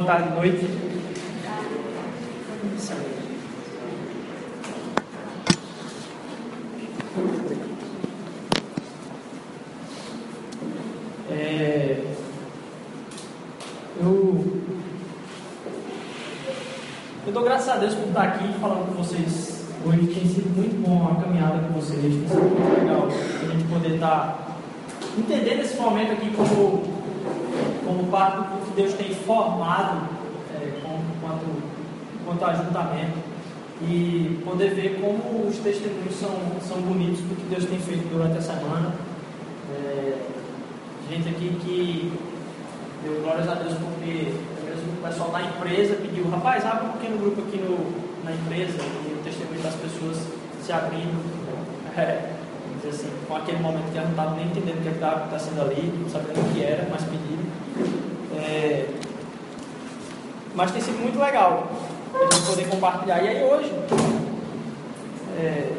Boa tarde, noite. É, eu, eu dou graças a Deus por estar aqui falando com vocês hoje. Tem sido muito bom a caminhada com vocês, tem sido muito legal a gente poder estar entendendo esse momento aqui como, como parte do que Deus tem formado é, quanto, quanto ajuntamento e poder ver como os testemunhos são, são bonitos do que Deus tem feito durante a semana. É, gente aqui que deu glórias a Deus porque o pessoal da empresa pediu, rapaz, abre um pequeno grupo aqui no, na empresa e o testemunho das pessoas se abrindo. É, dizer assim, com aquele momento que eu não estava nem entendendo o que é estava acontecendo ali, não sabendo o que era, mas pediram. É, mas tem sido muito legal a gente poder compartilhar. E aí hoje, é,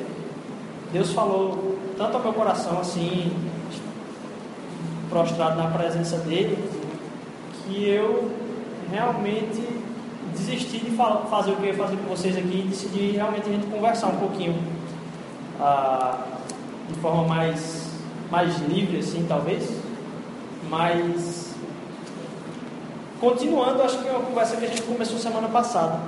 Deus falou tanto ao meu coração assim, prostrado na presença dele, que eu realmente desisti de fazer o que eu ia fazer com vocês aqui e decidi realmente a gente conversar um pouquinho. Ah, de forma mais, mais livre, assim, talvez. Mas, continuando, acho que é uma conversa que a gente começou semana passada.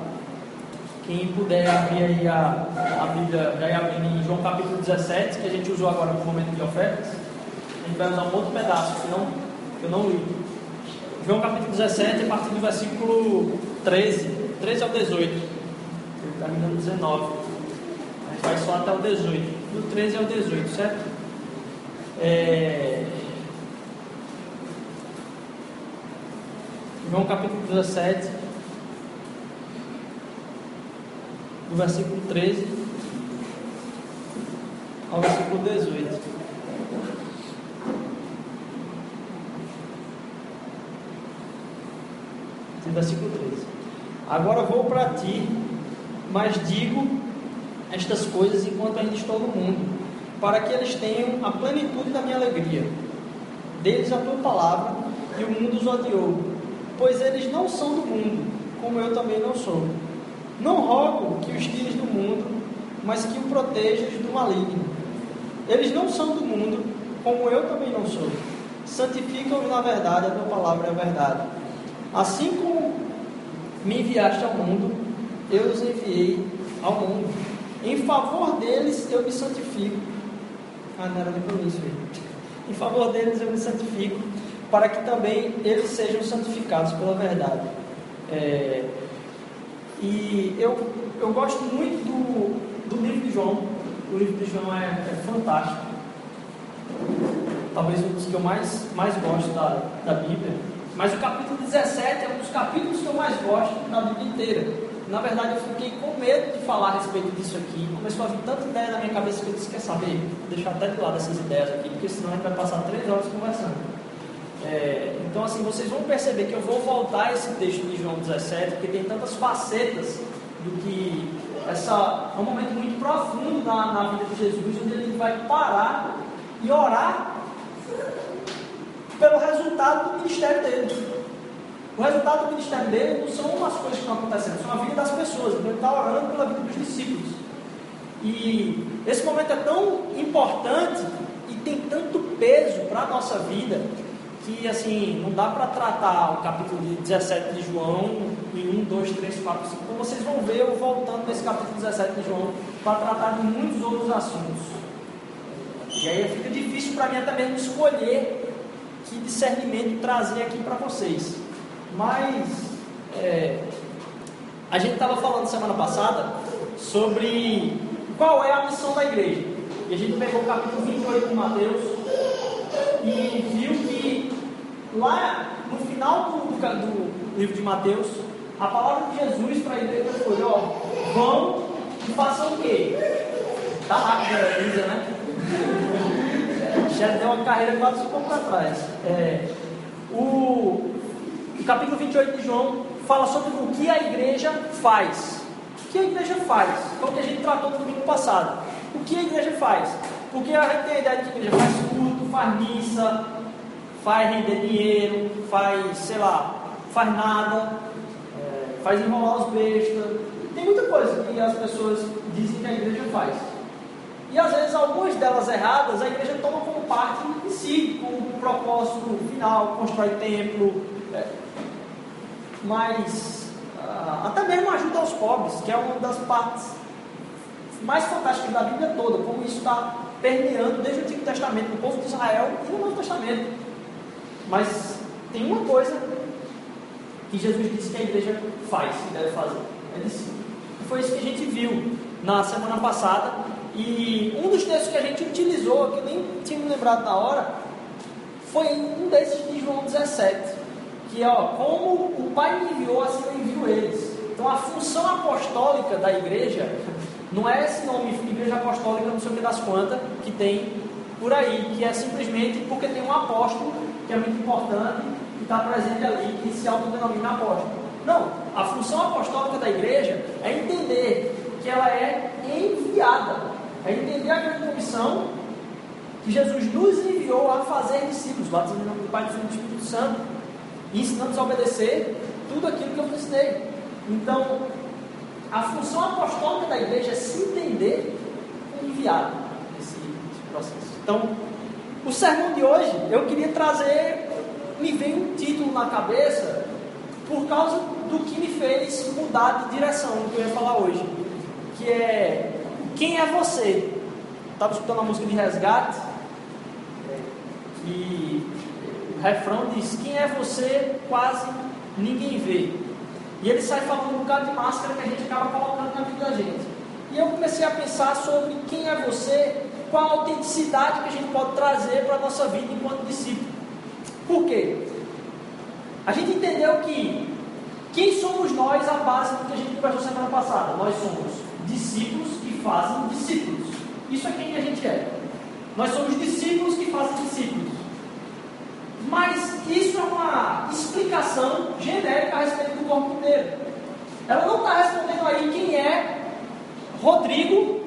Quem puder abrir aí a, a Bíblia, já abrir em João capítulo 17, que a gente usou agora no momento de ofertas, a gente vai usar um outro pedaço que, não, eu não li. João capítulo 17, a partir do versículo 13, 13 ao 18. Ele me dando 19. A gente vai só até o 18 do 13 ao 18, certo? É... João capítulo 17, do versículo 13 ao versículo 18. Versículo 13. Agora vou para ti, mas digo estas coisas enquanto ainda estou no mundo, para que eles tenham a plenitude da minha alegria. Deles a tua palavra, e o mundo os odiou, pois eles não são do mundo, como eu também não sou. Não rogo que os tires do mundo, mas que o protejas do maligno. Eles não são do mundo, como eu também não sou. Santificam-os na verdade, a tua palavra é a verdade. Assim como me enviaste ao mundo, eu os enviei ao mundo. Em favor deles eu me santifico. Ah, não era nem isso, Em favor deles eu me santifico, para que também eles sejam santificados pela verdade. É, e eu, eu gosto muito do, do livro de João. O livro de João é, é fantástico. Talvez um dos que eu mais, mais gosto da, da Bíblia. Mas o capítulo 17 é um dos capítulos que eu mais gosto da Bíblia inteira na verdade, eu fiquei com medo de falar a respeito disso aqui. Começou a vir tanta ideia na minha cabeça que eu disse: Quer saber? Vou deixar até de lado essas ideias aqui, porque senão a gente vai passar três horas conversando. É, então, assim, vocês vão perceber que eu vou voltar esse texto de João 17, porque tem tantas facetas do que. Essa, é um momento muito profundo na, na vida de Jesus, onde ele vai parar e orar pelo resultado do ministério dele. O resultado do ministério dele não são umas coisas que estão acontecendo, são a vida das pessoas. Então ele está orando pela vida dos discípulos. E esse momento é tão importante e tem tanto peso para a nossa vida que assim, não dá para tratar o capítulo 17 de João em 1, 2, 3, 4, 5. Como vocês vão ver, eu voltando nesse capítulo 17 de João para tratar de muitos outros assuntos. E aí fica difícil para mim até mesmo escolher que discernimento trazer aqui para vocês. Mas é, a gente estava falando semana passada sobre qual é a missão da igreja. E a gente pegou o capítulo 28 de Mateus e lá no final do, do, livro de Mateus, a palavra de Jesus para a igreja foi: ó, vão e façam o quê? Tá rápido a Elisa, né? Já deu uma carreira quase um pouco para trás. É, o, o capítulo 28 de João fala sobre o que a igreja faz. O que a igreja faz? Foi o que a gente tratou no domingo passado. O que a igreja faz? Porque a gente tem a ideia de que a igreja faz culto, faz missa, faz render dinheiro, faz, sei lá, faz nada, é, faz enrolar os bestas. Tem muita coisa que as pessoas dizem que a igreja faz. E às vezes algumas delas erradas a igreja toma como parte em si, como propósito final, constrói templo, é, mas ah, até mesmo ajuda aos pobres, que é uma das partes mais fantásticas da Bíblia toda, como isso está permeando desde o Antigo Testamento, no povo de Israel e no Novo Testamento. Mas tem uma coisa que Jesus disse que a igreja faz e deve fazer. É discípulo. Foi isso que a gente viu na semana passada. E um dos textos que a gente utilizou, que eu nem tinha me lembrado na hora, foi um desses de João 17. Que é, ó, como o Pai me enviou, assim eu envio eles. Então a função apostólica da igreja não é esse nome, igreja apostólica, não sei o que das quantas, que tem por aí, que é simplesmente porque tem um apóstolo, que é muito importante, que está presente ali, que se autodenomina apóstolo. Não, a função apostólica da igreja é entender que ela é enviada, é entender a grande comissão que Jesus nos enviou a fazer discípulos, batizando em nome do Pai, do Filho e do Espírito Santo, e ensinando a obedecer tudo aquilo que eu ensinei. Então, a função apostólica da igreja é se entender enviado nesse processo. Então, o sermão de hoje, eu queria trazer, me veio um título na cabeça, por causa do que me fez mudar de direção, do que eu ia falar hoje, que é Quem é você? Estava escutando a música de resgate, e o refrão diz: Quem é você? Quase ninguém vê. E ele sai falando um bocado de máscara que a gente acaba colocando na vida da gente. E eu comecei a pensar sobre quem é você, qual a autenticidade que a gente pode trazer para a nossa vida enquanto discípulo. Por quê? A gente entendeu que quem somos nós a base do que a gente conversou semana passada? Nós somos discípulos que fazem discípulos. Isso é quem a gente é. Nós somos discípulos que fazem discípulos. Mas isso é uma explicação genérica a respeito do corpo inteiro. Ela não está respondendo aí quem é Rodrigo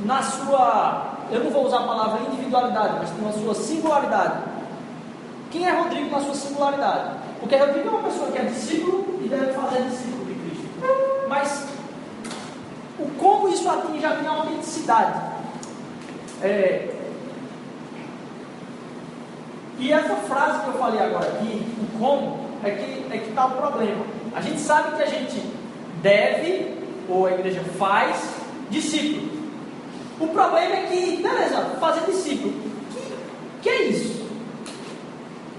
na sua, eu não vou usar a palavra individualidade, mas na sua singularidade. Quem é Rodrigo na sua singularidade? Porque Rodrigo é uma pessoa que é discípulo e deve fazer discípulo de Cristo. Mas o como isso atinge a minha autenticidade? É, e essa frase que eu falei agora aqui, o como, é que é que está o problema. A gente sabe que a gente deve, ou a igreja faz, discípulo. O problema é que, beleza, fazer discípulo. Que, que é isso?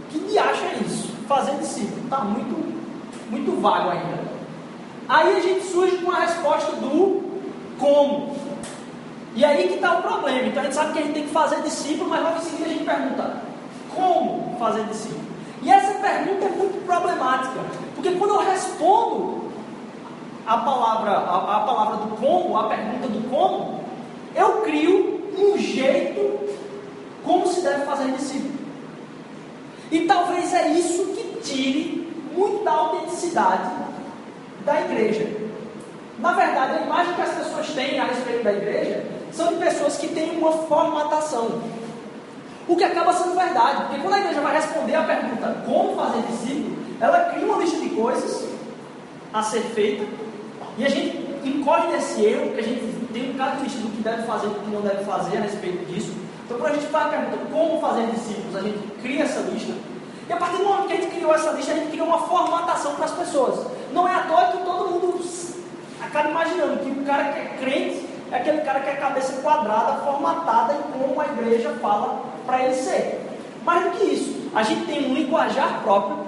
Que diacho é isso? Fazer discípulo. Está muito, muito vago ainda. Aí a gente surge com a resposta do como. E aí que está o problema. Então a gente sabe que a gente tem que fazer discípulo, mas logo em seguida a gente pergunta: como fazer discípulo? E essa pergunta é muito problemática, porque quando eu respondo a palavra, a, a palavra do como, a pergunta do como, eu crio um jeito como se deve fazer discípulo. E talvez é isso que tire muito da autenticidade da igreja. Na verdade, a imagem que as pessoas têm a respeito da igreja são de pessoas que têm uma formatação. O que acaba sendo verdade, porque quando a igreja vai responder a pergunta como fazer discípulo, ela cria uma lista de coisas a ser feita e a gente incorre nesse erro, que a gente tem um bocado de lista do que deve fazer e do que não deve fazer a respeito disso. Então, quando a gente faz a pergunta como fazer discípulos, a gente cria essa lista. E a partir do momento que a gente criou essa lista, a gente criou uma formatação para as pessoas. Não é à toa que todo mundo acaba imaginando que o cara que é crente é aquele cara que é cabeça quadrada, formatada em como a igreja fala para ele ser. Mais do que isso, a gente tem um linguajar próprio.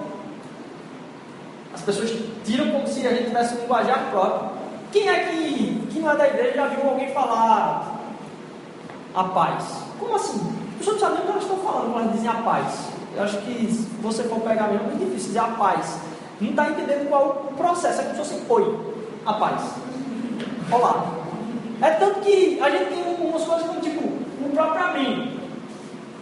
As pessoas tiram como se a gente tivesse um linguajar próprio. Quem é que, que não é da igreja já viu alguém falar a paz? Como assim? As pessoas não sabem nem o que elas estão falando quando elas dizem a paz. Eu acho que se você for pegar mesmo, é muito difícil dizer a paz. Não está entendendo qual o processo, é como se fosse oi, a paz. Olá. É tanto que a gente tem umas coisas como tipo, o próprio amém.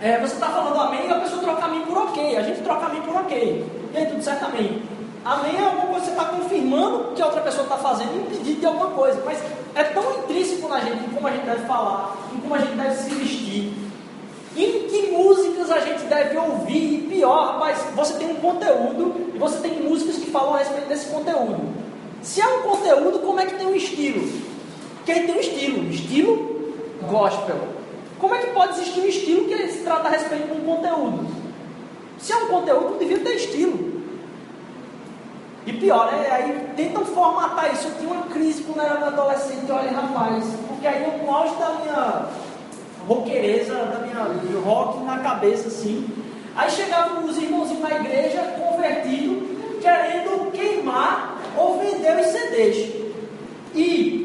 É, você está falando amém e a pessoa troca amém por ok. A gente troca amém por ok. E aí, tudo certo? Amém. Amém é alguma coisa que você está confirmando que a outra pessoa está fazendo pedido de alguma coisa. Mas é tão intrínseco na gente em como a gente deve falar, em como a gente deve se vestir, Em que músicas a gente deve ouvir? E pior, rapaz, você tem um conteúdo e você tem músicas que falam a respeito desse conteúdo. Se é um conteúdo, como é que tem um estilo? Quem tem um estilo? Estilo gospel. Como é que pode existir um estilo que se trata a respeito de um conteúdo? Se é um conteúdo, não devia ter estilo. E pior, né? Aí tentam formatar isso. Eu tinha uma crise quando era adolescente, olha rapaz, porque aí eu auge da minha roqueireza, da minha rock na cabeça assim. Aí chegavam os irmãozinhos na igreja, convertidos, querendo queimar ou vender os CDs. E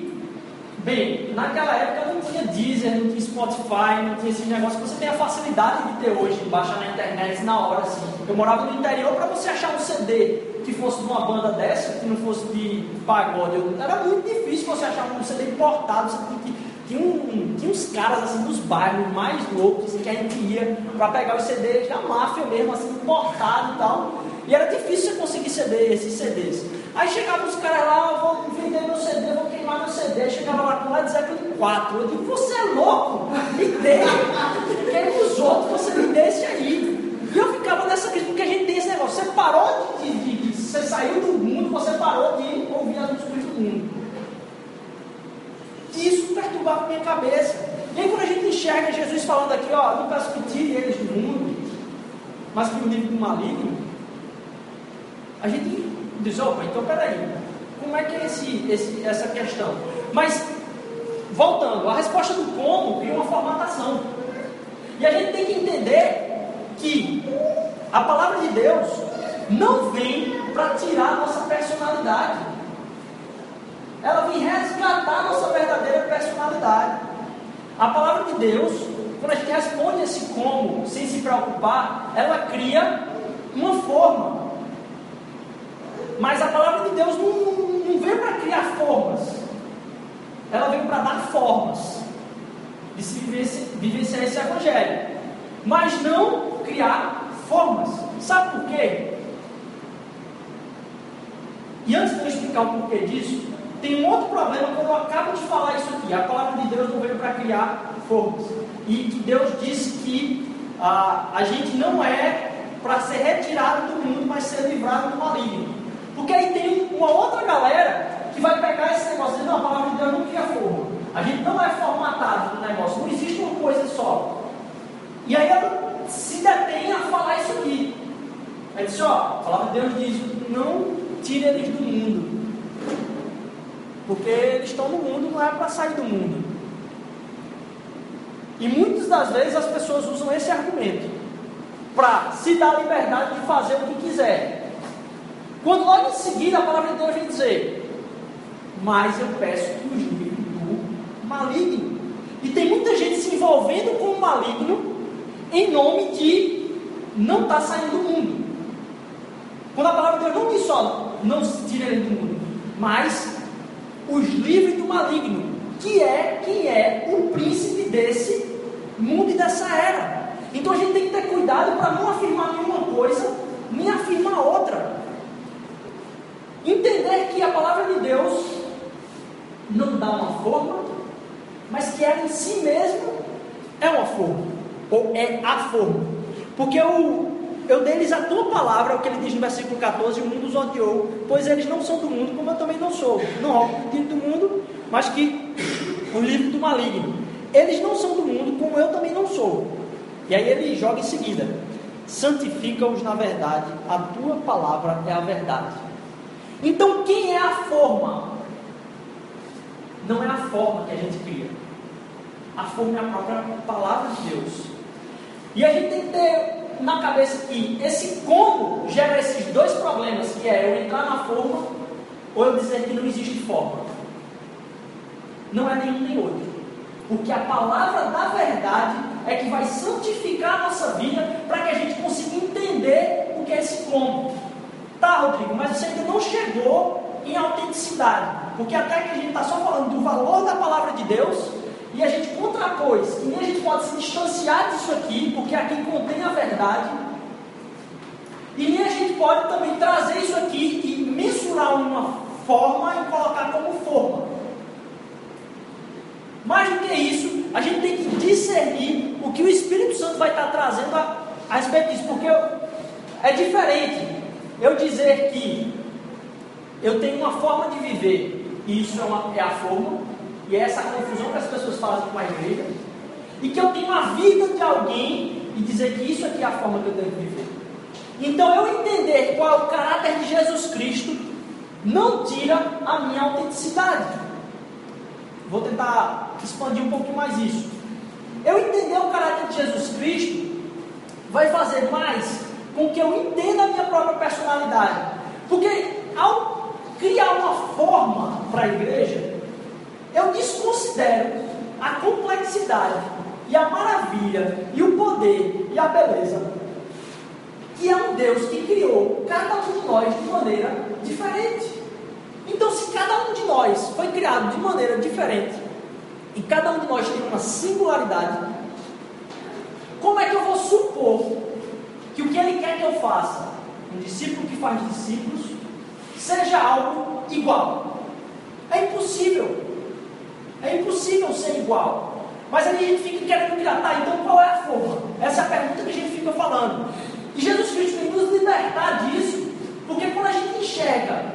Bem, naquela época não tinha Deezer, não tinha Spotify, não tinha esses negócios que você tem a facilidade de ter hoje, de baixar na internet na hora assim. Eu morava no interior para você achar um CD que fosse de uma banda dessa, que não fosse de pagode, era muito difícil você achar um CD importado, você tinha tinha, um, tinha uns caras assim dos bairros mais loucos que a gente ia para pegar os CDs da máfia mesmo, assim, importado e tal. E era difícil você conseguir CD, esses CDs. Aí chegavam os caras lá, vou vender meu CD, vou queimar meu CD. Chegava lá com Led Zeppelin 4. Eu digo, você é louco? Me dê. Quero os outros, você me dê esse aí. E eu ficava nessa crise, porque a gente tem esse negócio. Você parou de, de, Você saiu do mundo, você parou de ouvir as músicas do mundo. Isso perturbava a minha cabeça. E aí quando a gente enxerga Jesus falando aqui, ó, não peço que tire eles do mundo, mas que o livre do maligno, a gente diz, opa, então peraí, como é que é esse, esse, essa questão? Mas, voltando, a resposta do como cria uma formatação. E a gente tem que entender que a palavra de Deus não vem para tirar a nossa personalidade. Ela vem resgatar a nossa verdadeira personalidade. A palavra de Deus, quando a gente responde esse como sem se preocupar, ela cria uma forma. Mas a palavra de Deus não, não veio para criar formas. Ela veio para dar formas de se vivenciar esse evangelho. Mas não criar formas. Sabe por quê? E antes de eu explicar o porquê disso, tem um outro problema quando eu acabo de falar isso aqui. A palavra de Deus não veio para criar formas. E que Deus disse que ah, a gente não é para ser retirado do mundo, mas ser livrado do maligno. Porque aí tem uma outra galera que vai pegar esse negócio e dizer, não, a palavra de Deus não cria forma. A gente não é formatado no negócio, não existe uma coisa só. E aí ela se detém a falar isso aqui. Aí disse, ó, a palavra de Deus diz, não tire eles do mundo. Porque eles estão no mundo, não é para sair do mundo. E muitas das vezes as pessoas usam esse argumento para se dar a liberdade de fazer o que quiser. Quando logo em seguida a palavra de Deus vem dizer, mas eu peço que os do maligno. E tem muita gente se envolvendo com o maligno em nome de não estar tá saindo do mundo. Quando a palavra de Deus não diz só, não se ele do mundo, mas os livres do maligno, que é quem é o príncipe desse mundo e dessa era. Então a gente tem que ter cuidado para não afirmar nenhuma coisa, nem afirmar outra. Entender que a palavra de Deus não dá uma forma, mas que ela em si mesmo é uma forma, ou é a forma. Porque o, eu dei-lhes a tua palavra, o que ele diz no versículo 14, o mundo os odiou, pois eles não são do mundo, como eu também não sou. Não rogo o do mundo, mas que o livro do maligno. Eles não são do mundo, como eu também não sou. E aí ele joga em seguida: santifica-os na verdade, a tua palavra é a verdade. Então, quem é a forma? Não é a forma que a gente cria. A forma é a própria palavra de Deus. E a gente tem que ter na cabeça que esse como gera esses dois problemas, que é eu entrar na forma ou eu dizer que não existe forma. Não é nenhum nem outro. Porque a palavra da verdade é que vai santificar a nossa vida para que a gente consiga entender o que é esse como. Tá, Rodrigo, mas você ainda não chegou em autenticidade. Porque até que a gente está só falando do valor da palavra de Deus, e a gente contrapôs, e nem a gente pode se distanciar disso aqui, porque aqui contém a verdade, e nem a gente pode também trazer isso aqui e mensurar uma forma e colocar como forma. Mais do que isso, a gente tem que discernir o que o Espírito Santo vai estar trazendo a, a respeito disso, porque eu, é diferente eu dizer que eu tenho uma forma de viver, e isso é, uma, é a forma, e é essa confusão que as pessoas fazem com a igreja, e que eu tenho a vida de alguém e dizer que isso aqui é a forma que eu tenho que viver. Então eu entender qual é o caráter de Jesus Cristo não tira a minha autenticidade. Vou tentar expandir um pouquinho mais isso. Eu entender o caráter de Jesus Cristo vai fazer mais com que eu entenda a minha própria personalidade. Porque ao criar uma forma para a igreja, eu desconsidero a complexidade e a maravilha e o poder e a beleza que é um Deus que criou cada um de nós de maneira diferente. Então, se cada um de nós foi criado de maneira diferente e cada um de nós tem uma singularidade, como é que eu vou supor que o que Ele quer que eu faça, um discípulo que faz discípulos, seja algo igual? É impossível. É impossível ser igual. Mas aí a gente fica querendo criar, tá, então qual é a forma? Essa é a pergunta que a gente fica falando. E Jesus Cristo vem nos libertar disso, porque quando a gente enxerga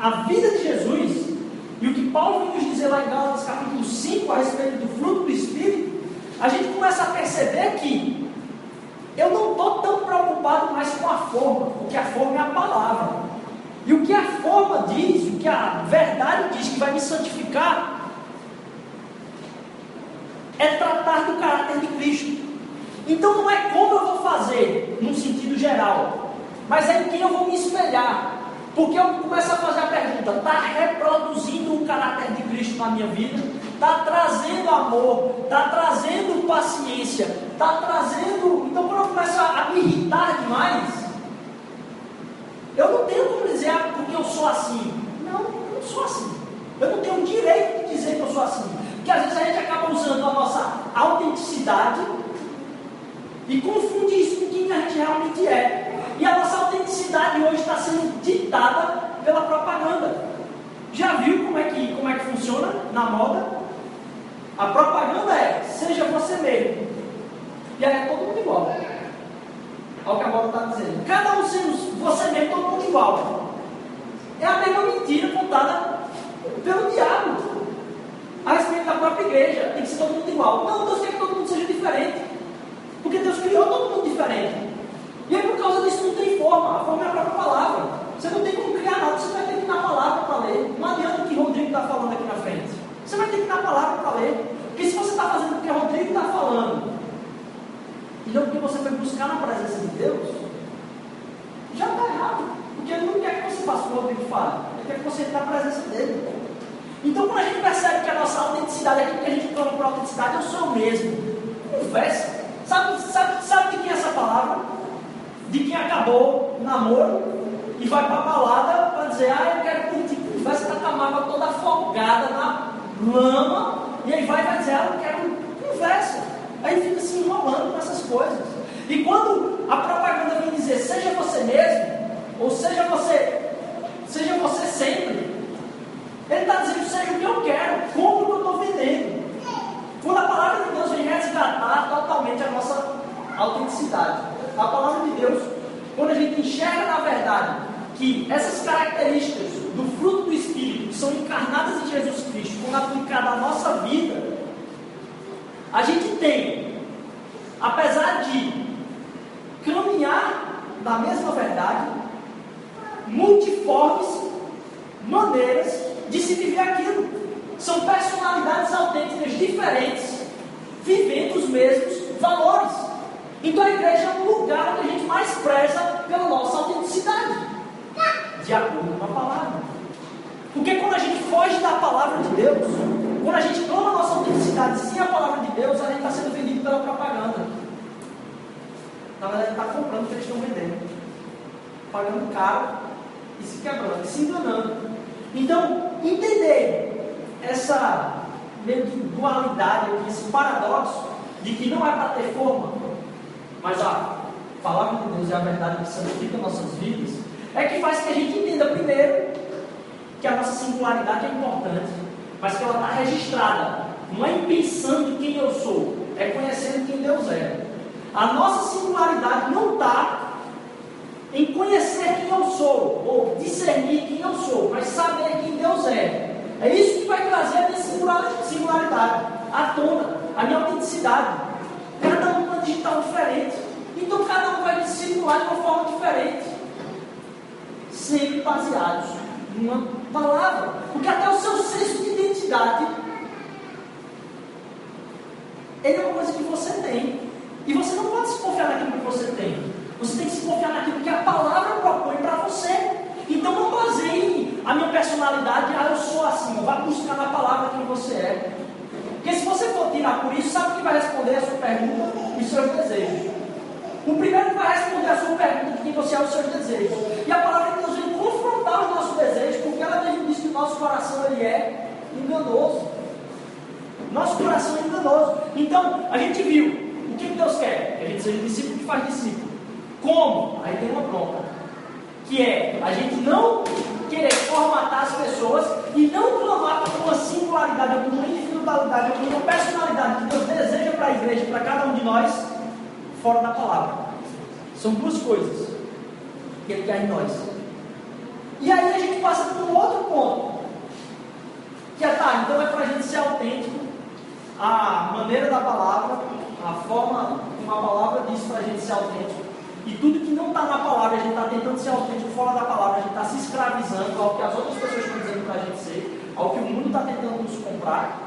a vida de Jesus, e o que Paulo vem nos dizer lá em Gálatas capítulo 5 a respeito do fruto do Espírito, a gente começa a perceber que eu não estou tão preocupado mais com a forma, porque a forma é a palavra. E o que a forma diz, o que a verdade diz que vai me santificar, é tratar do caráter de Cristo. Então não é como eu vou fazer, num sentido geral, mas é em quem eu vou me espelhar. Porque eu começo a fazer a pergunta: está reproduzindo o caráter de Cristo na minha vida? Está trazendo amor? Está trazendo paciência? Está trazendo. Então, quando eu começo a me irritar demais, eu não tenho como dizer, ah, porque eu sou assim. Não, eu não sou assim. Eu não tenho direito de dizer que eu sou assim. Porque às vezes a gente acaba usando a nossa autenticidade e confunde isso com quem a gente realmente é. E a nossa autenticidade hoje está sendo ditada pela propaganda. Já viu como é que, como é que funciona na moda? A propaganda é seja você mesmo. E aí é todo mundo igual. Olha o que a moda está dizendo. Cada um sendo você mesmo, todo mundo igual. É a mesma mentira contada pelo diabo a respeito da própria igreja. Tem que ser todo mundo igual. Não, Deus quer que todo mundo seja diferente. Porque Deus criou todo mundo diferente. E aí, por causa disso, não tem forma. A forma é a própria palavra. Você não tem como criar nada, você vai ter que ir na palavra para ler. Não adianta o que Rodrigo está falando aqui na frente. Você vai ter que ir na palavra para ler. Porque se você está fazendo o que Rodrigo está falando, e não porque você foi buscar na presença de Deus, já está errado. Porque ele não quer que você faça o que Rodrigo fala. Ele quer que você entre na presença dele. Então, quando a gente percebe que a nossa autenticidade, aquilo que a gente clama por autenticidade, eu sou o mesmo. Conversa. Sabe, sabe, sabe de quem é essa palavra? De quem acabou o namoro e vai para a balada para dizer, ah, eu quero curtir conversa, está com a mágoa toda afogada na lama, e aí vai e vai dizer, ah, eu quero conversa. Aí fica se enrolando com essas coisas. E quando a propaganda vem dizer, seja você mesmo, ou seja você, seja você sempre, ele está dizendo, seja o que eu quero, como que eu estou vendendo. Quando a palavra de Deus vem resgatar totalmente a nossa autenticidade. A palavra de Deus, quando a gente enxerga na verdade que essas características do fruto do Espírito, que são encarnadas em Jesus Cristo, quando aplicadas à nossa vida, a gente tem, apesar de caminhar na mesma verdade, multiformes maneiras de se viver aquilo. São personalidades autênticas diferentes, vivendo os mesmos valores. Então a igreja é um lugar onde a gente mais preza pela nossa autenticidade, de acordo com a palavra. Porque quando a gente foge da palavra de Deus, quando a gente toma a nossa autenticidade sem a palavra de Deus, a gente está sendo vendido pela propaganda. Na verdade, está comprando o que eles estão vendendo, pagando caro e se quebrando, e se enganando. Então, entender essa meio que dualidade, esse paradoxo de que não é para ter forma, mas a palavra de Deus é a verdade que santifica nossas vidas, é que faz que a gente entenda primeiro que a nossa singularidade é importante, mas que ela está registrada, não é pensando quem eu sou, é conhecendo quem Deus é. A nossa singularidade não está em conhecer quem eu sou, ou discernir quem eu sou, mas saber quem Deus é. É isso que vai trazer a minha singularidade à tona, a minha autenticidade. Cada um uma digital diferente. Então cada um vai discipular de uma forma diferente. Sempre baseados numa palavra. Porque até o seu senso de identidade ele é uma coisa que você tem. E você não pode se confiar naquilo que você tem. Você tem que se confiar naquilo que a palavra propõe para você. Então não baseie a minha personalidade, ah, eu sou assim. Vá buscar na palavra quem você é. Porque se você for tirar por isso, sabe quem vai responder a sua pergunta? Os seus desejos. O primeiro que vai responder a sua pergunta de quem você é os seus desejos. E a palavra de Deus vem confrontar os nossos desejos, porque ela mesmo diz que o nosso coração ele é enganoso. Nosso coração é enganoso. Então, a gente viu o que Deus quer? Que a gente seja discípulo que faz discípulo. Como? Aí tem uma bronca. Que é a gente não querer formatar as pessoas e não clamar por uma singularidade, por uma individualidade, por uma personalidade que Deus deseja para a igreja, para cada um de nós, fora da palavra. São duas coisas que Ele quer em nós. E aí a gente passa para um outro ponto. Que é, tá, então é para a gente ser autêntico, a maneira da palavra, a forma como a palavra diz para a gente ser autêntico. E tudo que não está na palavra, a gente está tentando ser autêntico fora da palavra, a gente está se escravizando ao que as outras pessoas estão dizendo para a gente ser, ao que o mundo está tentando nos comprar.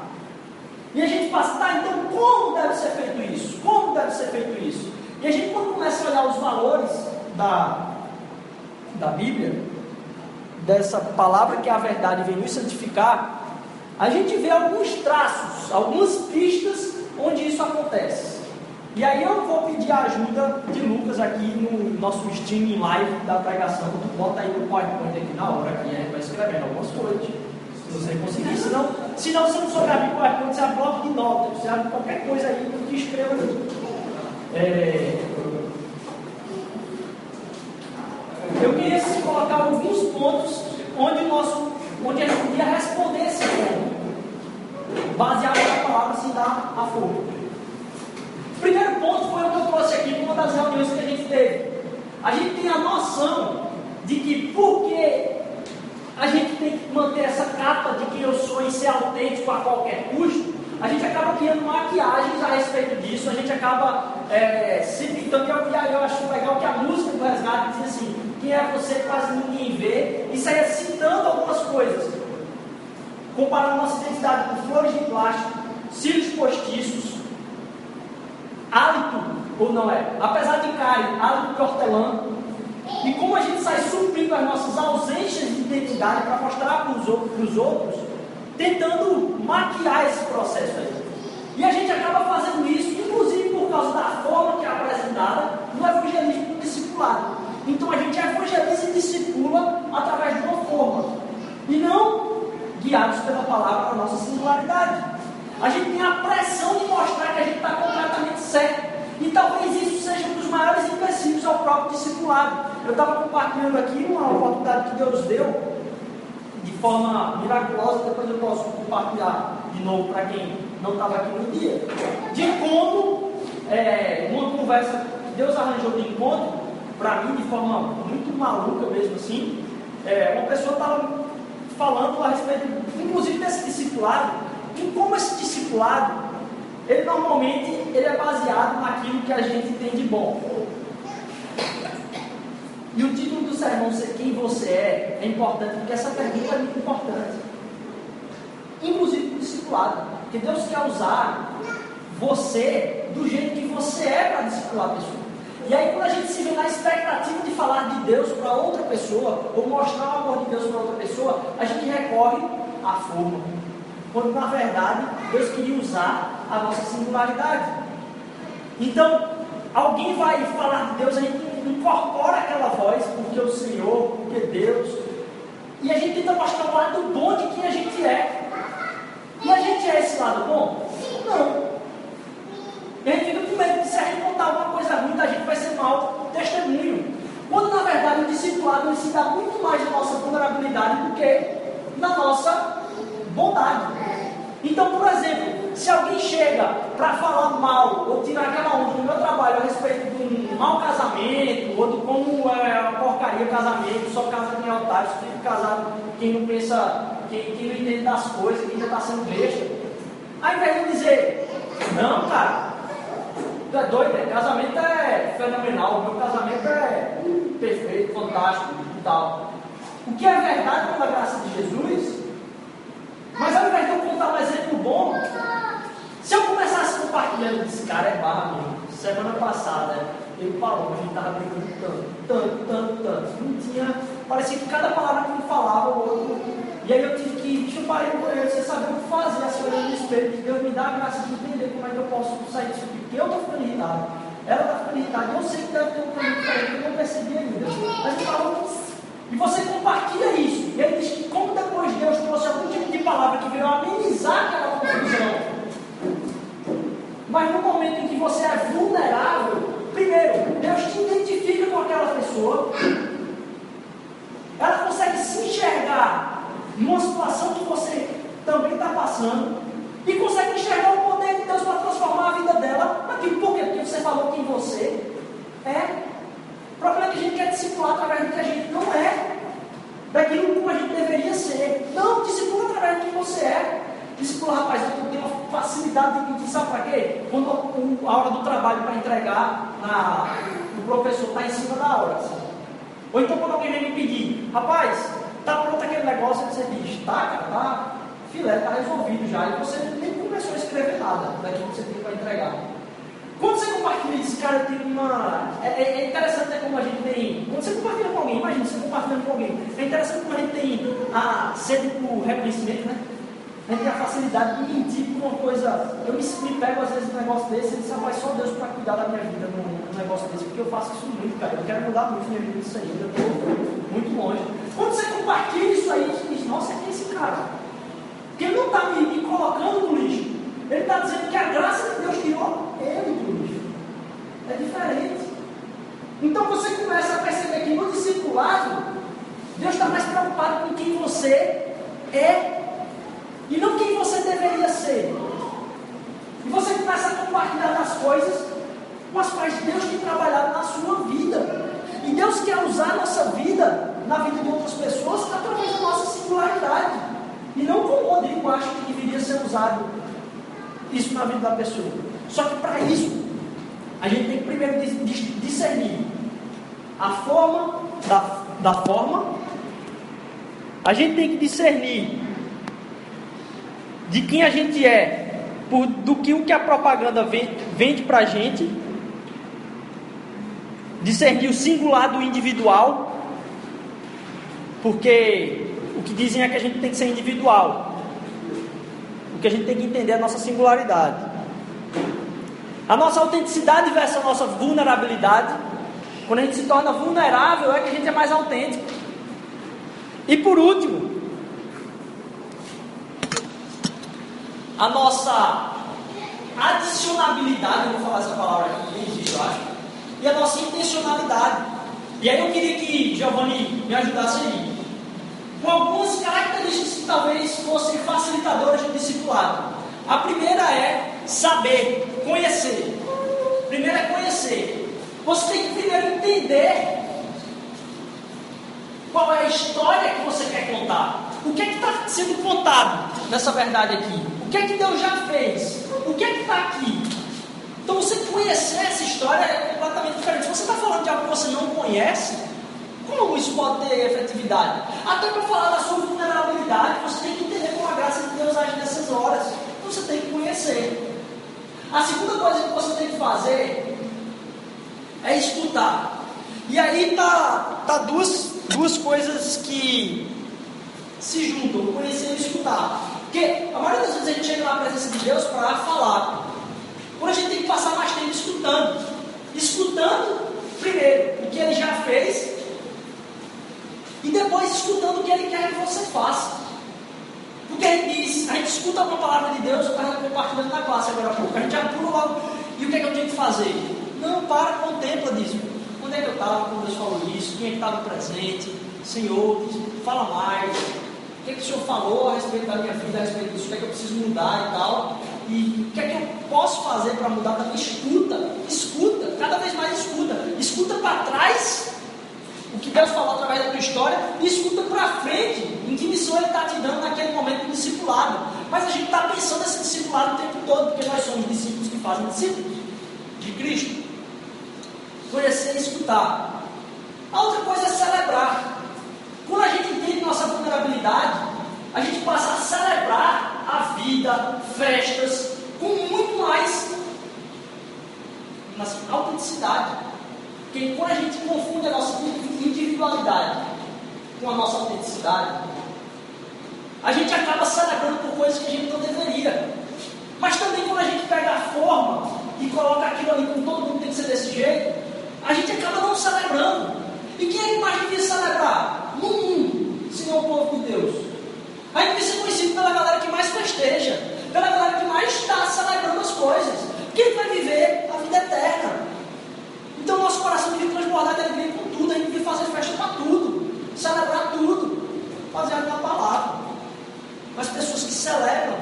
E a gente passa, tá, então como deve ser feito isso? Como deve ser feito isso? E a gente, quando começa a olhar os valores da, da Bíblia, dessa palavra que é a verdade vem nos santificar, a gente vê alguns traços, algumas pistas onde isso acontece. E aí eu vou pedir a ajuda de Lucas aqui no nosso streaming live da pregação. Tu bota aí no PowerPoint aqui na hora, que a gente vai escrevendo algumas coisas. Se você conseguir, senão, senão você não souber abrir PowerPoint, você abre bloco de notas, você abre qualquer coisa aí que escreva aqui. É... Eu queria colocar alguns pontos onde, nosso, onde a gente podia responder esse ponto, baseado na palavra se dá a fogo. O primeiro ponto foi o que eu trouxe aqui numa das reuniões que a gente teve. A gente tem a noção de que porque a gente tem que manter essa capa de quem eu sou e ser autêntico a qualquer custo, a gente acaba criando maquiagens a respeito disso, a gente acaba é, se pintando. E aí eu acho legal que a música do resgate diz assim: quem é você quase ninguém vê, e saia citando algumas coisas, comparando nossa identidade com flores de plástico, cílios postiços, hálito, ou não é? Apesar de cair, hálito de hortelã. E como a gente sai suprindo as nossas ausências de identidade para mostrar para os outros, outros, tentando maquiar esse processo aí. E a gente acaba fazendo isso, inclusive por causa da forma que é apresentada no evangelismo do discipulado. Então a gente evangeliza e discipula através de uma forma, e não guiados pela palavra, a nossa singularidade. A gente tem a pressão de mostrar que a gente está completamente certo. E talvez isso seja um dos maiores empecilhos ao próprio discipulado. Eu estava compartilhando aqui uma oportunidade que Deus deu, de forma miraculosa, depois eu posso compartilhar de novo para quem não estava aqui no dia, de como é, uma conversa que Deus arranjou de encontro, para mim, de forma muito maluca mesmo assim, é, uma pessoa estava falando a respeito, inclusive desse discipulado, em como esse discipulado, ele normalmente ele é baseado naquilo que a gente tem de bom. E o título do sermão ser quem você é é importante, porque essa pergunta é muito importante. Inclusive para o discipulado. Porque Deus quer usar você do jeito que você é para discipular a pessoa. E aí quando a gente se vê na expectativa de falar de Deus para outra pessoa, ou mostrar o amor de Deus para outra pessoa, a gente recorre à forma quando na verdade Deus queria usar a nossa singularidade. Então, alguém vai falar de Deus, a gente incorpora aquela voz, porque o Senhor, porque Deus, e a gente tenta mostrar o lado bom de quem a gente é. E a gente é esse lado bom? Não. E a gente fica com medo de se a gente contar alguma coisa ruim, da gente vai ser mal testemunho. Quando na verdade o discipulado se dá muito mais da nossa vulnerabilidade do que na nossa bondade. Então, por exemplo, se alguém chega para falar mal ou tirar aquela onda do meu trabalho a respeito de um mau casamento, ou de como é uma porcaria casamento, só casa em altar, só fica casado quem não pensa, quem, quem não entende das coisas, quem já está sendo besta, ao invés de dizer, não, cara, tu é doido, né? casamento é fenomenal, o meu casamento é perfeito, fantástico e tal. O que é verdade pela graça de Jesus mas ao invés de eu contar um exemplo bom, se eu começasse compartilhando, esse cara é barra mesmo. Semana passada, ele falou, a gente estava brincando tanto, tanto, tanto, tanto. Não tinha. Parecia que cada palavra que ele falava, o outro. E aí eu tive que. Eu com ele, você saber o que fazer, assim, olhando no espelho, que Deus me dá a graça de entender como é que eu posso sair disso. Porque eu estou ficando irritado. Ela está ficando irritada. Eu sei que deve ter um caminho diferente, eu não percebi ainda. Mas ele falou, e você compartilha isso. E ele diz que como depois Deus trouxe algum tipo de palavra que veio amenizar aquela confusão. Mas no momento em que você é vulnerável, primeiro, Deus te identifica com aquela pessoa. Ela consegue se enxergar numa situação que você também está passando. E consegue enxergar o poder de Deus para transformar a vida dela naquilo. Por quê? Porque você falou quem você é. O problema é que a gente quer discipular através do que a gente não é, daquilo como a gente deveria ser. Não, discipula através do que você é. Discipula, rapaz, eu tenho uma facilidade de pedir, sabe para quê? Quando a hora do trabalho para entregar, na, o professor está em cima da hora. Assim. Ou então quando alguém vem me pedir, rapaz, está pronto aquele negócio, você diz, tá, cara, tá, filé, está resolvido já. E você nem começou a escrever nada daquilo que você tem para entregar. Quando você compartilha isso, cara, tem uma. É, é, é interessante né, como a gente tem. Quando você compartilha com alguém, imagina você compartilhando com alguém. É interessante como a gente tem a sede por reconhecimento, né? A gente tem a facilidade de mentir por uma coisa. Eu me, me pego às vezes um negócio desse e diz, rapaz, só Deus para cuidar da minha vida num, negócio desse, porque eu faço isso muito, cara. Eu quero mudar muito minha vida nisso aí, eu estou muito longe. Quando você compartilha isso aí, você diz, nossa, quem é esse cara? Porque ele não está me, me colocando no lixo. Ele está dizendo que a graça de Deus tirou ele do lixo. É diferente. Então você começa a perceber que no discipulado, Deus está mais preocupado com quem você é e não quem você deveria ser. E você começa a compartilhar das coisas com as quais Deus tem trabalhado na sua vida. E Deus quer usar a nossa vida na vida de outras pessoas através da nossa singularidade. E não como o Rodrigo acha que deveria ser usado isso na vida da pessoa. Só que para isso, a gente tem que primeiro discernir a forma da, da forma, a gente tem que discernir de quem a gente é, por, do que o que a propaganda vende, para a gente, discernir o singular do individual, porque o que dizem é que a gente tem que ser individual, que a gente tem que entender é a nossa singularidade. A nossa autenticidade versus a nossa vulnerabilidade. Quando a gente se torna vulnerável, é que a gente é mais autêntico. E por último, a nossa adicionabilidade, eu vou falar essa palavra aqui, nem existe, eu acho, e a nossa intencionalidade. E aí eu queria que Giovanni me ajudasse aí com algumas características que talvez fossem facilitadoras do discipulado. A primeira é saber, conhecer. Primeiro é conhecer. Você tem que primeiro entender qual é a história que você quer contar. O que é que está sendo contado nessa verdade aqui? Que é que Deus já fez? O que é que está aqui? Então você conhecer essa história é completamente diferente. Se você está falando de algo que você não conhece, como isso pode ter efetividade? Até para falar da sua vulnerabilidade, você tem que entender como a graça de Deus age nessas horas. Então você tem que conhecer. A segunda coisa que você tem que fazer é escutar. E aí tá, tá duas, duas coisas que se juntam, conhecer e escutar. Porque a maioria das vezes a gente chega na presença de Deus para falar. Quando a gente tem que passar mais tempo escutando. Escutando, primeiro, o que ele já fez e depois escutando o que Ele quer que você faça. Porque a gente diz, a gente escuta uma palavra de Deus, eu estava compartilhando na classe agora há pouco, a gente já pula logo, e o que é que eu tenho que fazer? Não, para, contempla, diz, onde é que eu estava quando Deus falou isso, quem é que estava presente, Senhor, fala mais. O que, é que o senhor falou a respeito da minha vida, a respeito disso? O que é que eu preciso mudar e tal? E o que é que eu posso fazer para mudar também? Escuta, escuta, cada vez mais escuta. Escuta para trás o que Deus falou através da tua história e escuta para frente em que missão Ele está te dando naquele momento de discipulado. Mas a gente está pensando nesse discipulado o tempo todo, porque nós somos discípulos que fazem discípulos de Cristo. Conhecer e escutar. A outra coisa é celebrar. Quando a gente entende nossa vulnerabilidade, a gente passa a celebrar a vida, festas, com muito mais autenticidade. Porque quando a gente confunde a nossa individualidade com a nossa autenticidade, a gente acaba celebrando por coisas que a gente não deveria. Mas também quando a gente pega a forma e coloca aquilo ali com todo mundo tem que ser desse jeito, a gente acaba não celebrando. E quem é que mais devia celebrar? No mundo, se não o povo de Deus. A gente devia ser conhecido pela galera que mais festeja, pela galera que mais está celebrando as coisas. Quem vai viver a vida eterna. Então nosso coração devia transbordar de alegria com tudo, a gente devia fazer festa para tudo, celebrar tudo, baseado na palavra. Mas pessoas que celebram.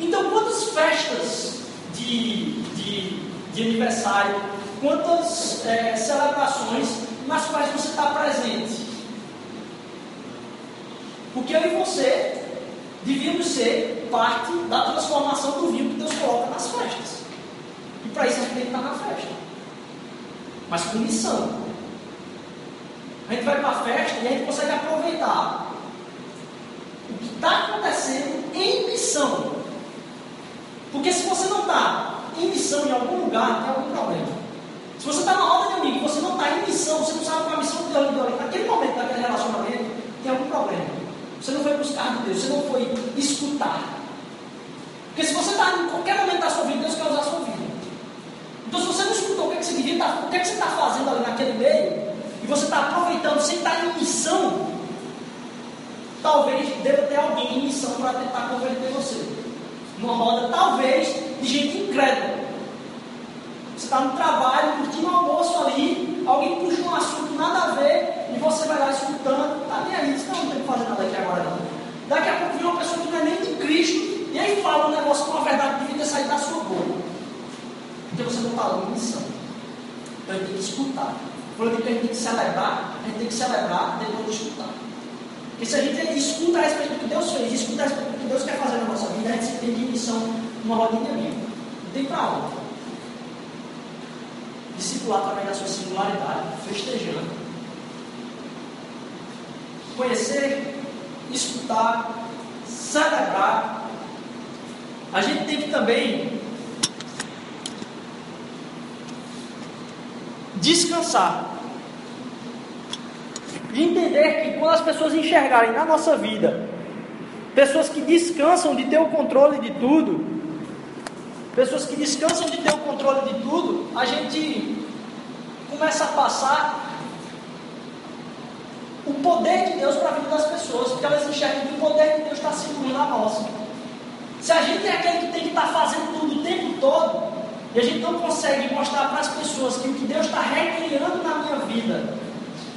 Então quantas festas de, de, de aniversário, quantas é, celebrações nas quais você está presente? Porque eu e você devíamos ser parte da transformação do vinho que Deus coloca nas festas. E para isso a gente tem que estar na festa. Mas com missão. A gente vai para a festa e a gente consegue aproveitar o que está acontecendo em missão. Porque se você não está em missão em algum lugar, tem algum problema. Se você está na roda de amigo você não está em missão, você não sabe qual é a missão de Deus ali, naquele momento, naquele relacionamento, tem algum problema. Você não foi buscar de Deus, você não foi escutar. Porque se você está em qualquer momento da sua vida, Deus quer usar a sua vida. Então se você não escutou o que, é que o que, é que você está fazendo ali naquele meio, e você está aproveitando sem estar em missão, talvez deva ter alguém em missão para tentar converter você. Uma roda, talvez, de gente incrédula. Você está no trabalho, curtindo um almoço ali, alguém puxa um assunto nada a ver, e você vai lá escutando, está nem aí, não, não tem que fazer nada aqui agora não. Daqui a pouco vem uma pessoa que não é nem de Cristo, e aí fala um negócio com a verdade que devia saído da sua boca. Porque você não está em missão. Então gente tem que escutar. Quando a gente tem que celebrar, a gente tem que celebrar depois de escutar. Porque se a gente escuta a respeito do que Deus fez, escuta a respeito do que Deus quer fazer na nossa vida, a gente tem de missão numa rodinha amiga. Não tem para onde discipular através da sua singularidade, festejando. Conhecer, escutar, celebrar. A gente tem que também descansar. E entender que quando as pessoas enxergarem na nossa vida pessoas que descansam de ter o controle de tudo, pessoas que descansam de ter o controle de tudo, a gente começa a passar o poder de Deus para a vida das pessoas, porque elas enxergam que o poder de Deus está segurando a nossa. Se a gente é aquele que tem que estar tá fazendo tudo o tempo todo, e a gente não consegue mostrar para as pessoas que o que Deus está recriando na minha vida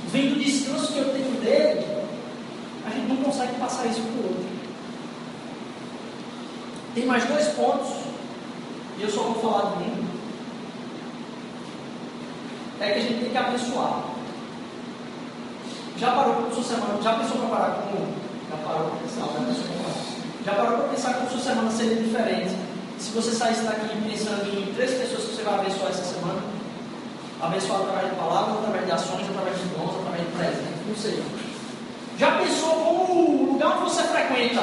vem do descanso que eu tenho dele, a gente não consegue passar isso para o outro. Tem mais dois pontos e eu só vou falar de um, é que a gente tem que abençoar. Já parou sua semana? Já pensou para parar com. Já parou para pensar? Já pensou para parar? Já parou para pensar como sua semana seria diferente? Se você saísse daqui pensando em três pessoas que você vai abençoar essa semana, abençoar através de palavras, através de ações, através de dons, através de presentes, não sei. Já pensou como o lugar onde você frequenta,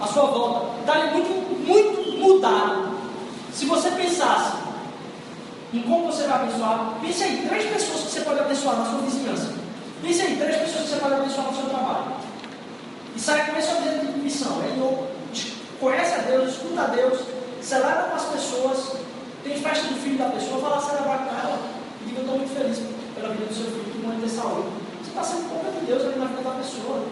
a sua volta, está muito, muito mudado se você pensasse em como você vai abençoar, pense aí, três pessoas que você pode abençoar na sua vizinhança. Pense aí, três pessoas que você pode abençoar no seu trabalho. E saia com esse objetivo de missão. Ele conhece a Deus, escuta a Deus, celebra com as pessoas, tem festa do filho da pessoa, vai lá celebrar com ela e diga, eu estou muito feliz pela vida do seu filho, que mãe ter saúde. Você está sendo boca de Deus ali na vida da pessoa.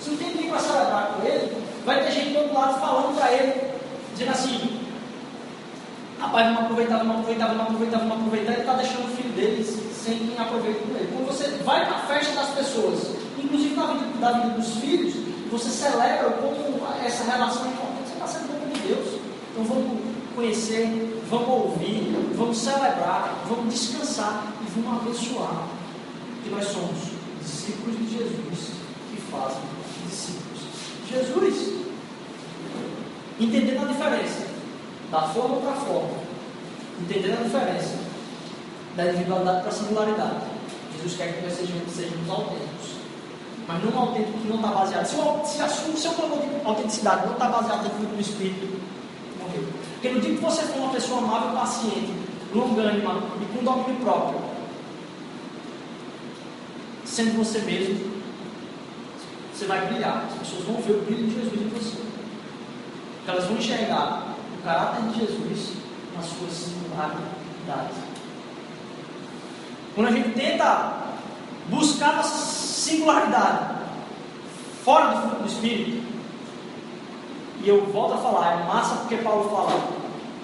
Se não tem ninguém para celebrar com ele, vai ter gente do outro lado falando para ele, dizendo assim, Rapaz, não aproveitava, não aproveitava, não aproveitava, não aproveitava, ele está deixando o filho dele sem quem aproveite com ele. Quando você vai para a festa das pessoas, inclusive na vida, da vida dos filhos, você celebra como essa relação é importante, você está sendo boca de Deus. Então vamos conhecer, vamos ouvir, vamos celebrar, vamos descansar e vamos abençoar. Que nós somos discípulos de Jesus que fazem discípulos Jesus. Entendendo a diferença da forma para forma, entendendo a diferença da individualidade para a singularidade. Jesus quer que nós sejamos, sejamos autênticos. Mas não autêntico que não está baseado. Se o, seu clamor de autenticidade não está baseado no fruto do Espírito, morreu. Porque no dia que você for uma pessoa amável, paciente, longânima e com domínio próprio, sendo você mesmo, você vai brilhar. As pessoas vão ver o brilho de Jesus em você. Porque elas vão enxergar caráter de Jesus na sua singularidade. Quando a gente tenta buscar nossa singularidade fora do fruto do Espírito, e eu volto a falar, é massa porque Paulo fala,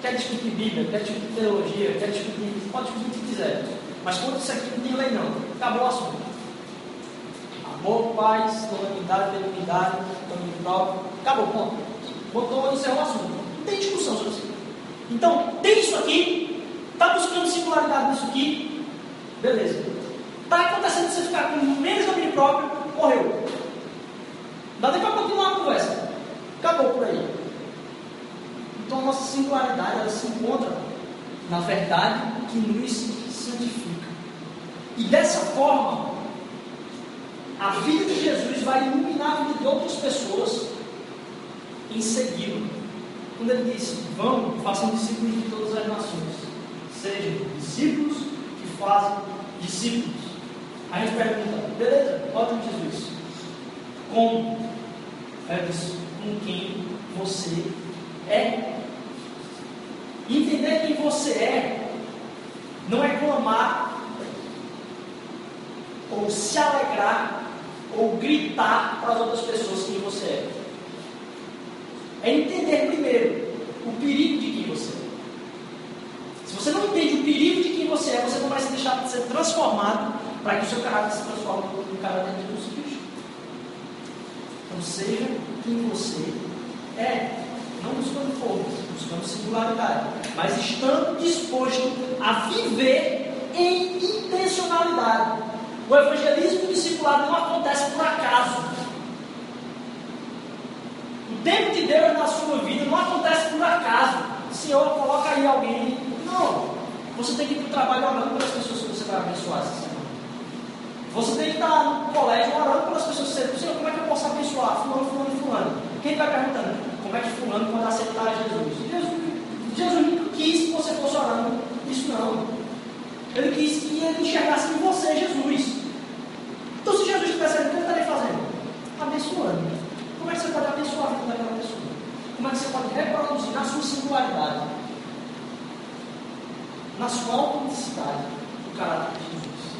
quer discutir Bíblia, quer discutir teologia, quer discutir, pode discutir o que quiser, mas quando isso aqui não tem lei não, acabou o assunto. Amor, paz, unidade, benignidade, domínio próprio, acabou, ponto. Botou, encerrou o assunto. Tem discussão sobre isso. Então, tem isso aqui, está buscando singularidade nisso aqui, beleza. Está acontecendo você ficar com menos domínio próprio, morreu. Dá nem para continuar a conversa. Acabou por aí. Então a nossa singularidade ela se encontra na verdade que nos santifica. E dessa forma, a vida de Jesus vai iluminar a vida de outras pessoas em segui-lo. Quando ele disse, vão, façam discípulos de todas as nações. Sejam discípulos que fazem discípulos. A gente pergunta, beleza, bota Jesus. Como? Disse, com quem você é. Entender quem você é não é clamar ou se alegrar ou gritar para as outras pessoas quem você é. É entender primeiro o perigo de quem você é. Se você não entende o perigo de quem você é, você não vai se deixar de ser transformado para que o seu caráter se transforme no caráter de Jesus Cristo. Então seja quem você é. Não buscando formas, buscando singularidade, mas estando disposto a viver em intencionalidade. O evangelismo discipulado não acontece por acaso. O tempo de Deus na sua vida não acontece por acaso. Senhor, coloca aí alguém. Não. Você tem que ir para o trabalho orando pelas pessoas que você vai abençoar essa semana. Você tem que estar no colégio orando pelas pessoas que você. Senhor, como é que eu posso abençoar? Fulano, fulano fulano. Quem vai perguntando? Como é que fulano pode aceitar Jesus? Jesus, Jesus nunca quis que você fosse orando. Isso não. Ele quis que ele enxergasse em você Jesus. Então, se Jesus estivesse ali, o que ele estaria fazendo? Abençoando. Como é que você pode abençoar a vida daquela pessoa? Como é que você pode reproduzir na sua singularidade, na sua autenticidade, o caráter de Jesus?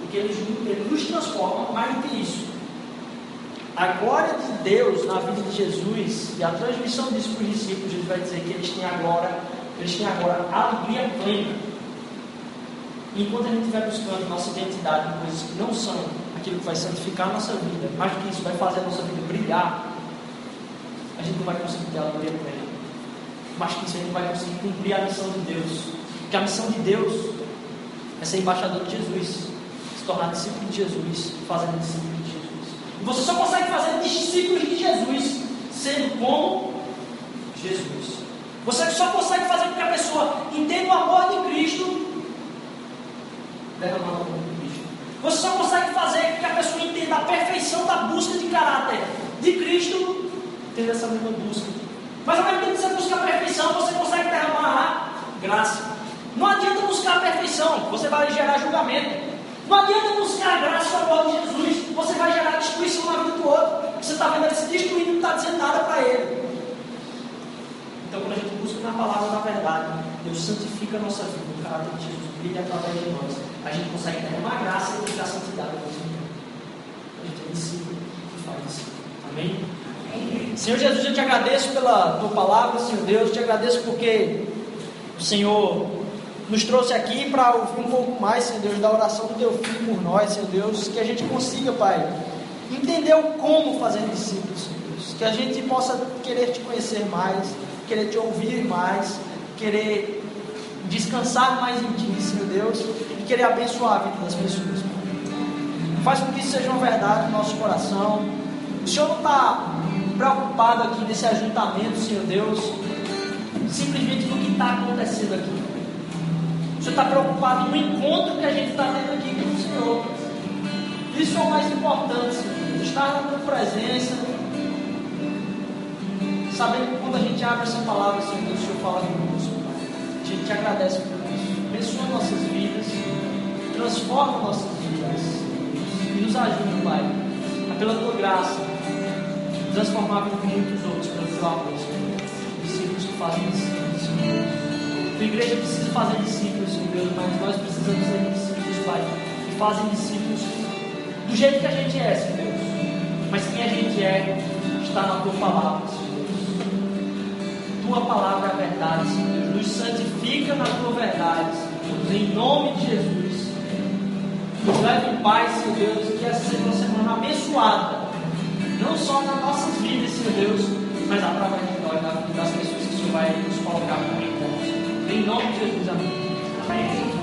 Porque ele, ele nos transforma, mais do que isso. A glória de Deus na vida de Jesus e a transmissão disso para os discípulos, Jesus vai dizer que eles têm agora, eles têm agora alegria plena enquanto a gente estiver buscando nossa identidade em coisas que não são aquilo que vai santificar a nossa vida, mais do que isso, vai fazer a nossa vida brilhar, a gente não vai conseguir ter a glória plena. Mais que isso, a gente vai conseguir cumprir a missão de Deus. Porque a missão de Deus é ser embaixador de Jesus, se tornar discípulo de Jesus, fazendo discípulo de Jesus. E você só consegue fazer discípulos de Jesus sendo como Jesus. Você só consegue fazer com que a pessoa entenda o amor de Cristo derramado no Cristo. Você só consegue fazer com que a pessoa entenda a perfeição da busca de caráter de Cristo, tendo essa mesma busca. Mas ao mesmo tempo que você busca a perfeição, você consegue derramar a graça. Não adianta buscar a perfeição, você vai gerar julgamento. Não adianta buscar a graça e o amor de Jesus, você vai gerar destruição na vida do outro. Você está vendo ele se destruindo e não está dizendo nada para ele. Então, quando a gente busca na palavra da verdade, Deus santifica a nossa vida, o caráter de Jesus brilha através de nós. A gente consegue ter uma graça e buscar a santidade é discípulo que faz. Amém? Amém? Senhor Jesus, eu te agradeço pela tua palavra, Senhor Deus, eu te agradeço porque o Senhor nos trouxe aqui para ouvir um pouco mais, Senhor Deus, da oração do teu filho por nós, Senhor Deus, que a gente consiga, Pai, entender o como fazer discípulos, Senhor Deus. Que a gente possa querer te conhecer mais, querer te ouvir mais, querer descansar mais em ti, Senhor Deus, e querer abençoar a vida das pessoas. Faz com que isso seja uma verdade no nosso coração. O Senhor não está preocupado aqui nesse ajuntamento, Senhor Deus, simplesmente no que está acontecendo aqui. O Senhor está preocupado no encontro que a gente está tendo aqui com o Senhor. Isso é o mais importante, Senhor. Estar na tua presença, sabendo que quando a gente abre essa palavra, Senhor Deus, o Senhor fala conosco. A gente te agradece por isso. Abençoa nossas vidas, transforma nossas vidas nos ajuda, Pai, a pela tua graça transformar de muitos outros pelo teu amor, Senhor. Discípulos que fazem discípulos, Senhor. Tua igreja precisa fazer discípulos, Senhor mas nós precisamos ser discípulos, Pai, que fazem discípulos do jeito que a gente é, Senhor. Mas quem a gente é está na tua palavra, Senhor. Tua palavra é a verdade, Senhor. Nos santifica na tua verdade, Senhor. Em nome de Jesus. Nos leve em paz, Senhor Deus, que essa seja uma semana abençoada. Não só nas nossas vidas, Senhor Deus, mas através de nós, das pessoas que o Senhor vai nos colocar como irmãos. Em nome de Jesus, amém. Amém.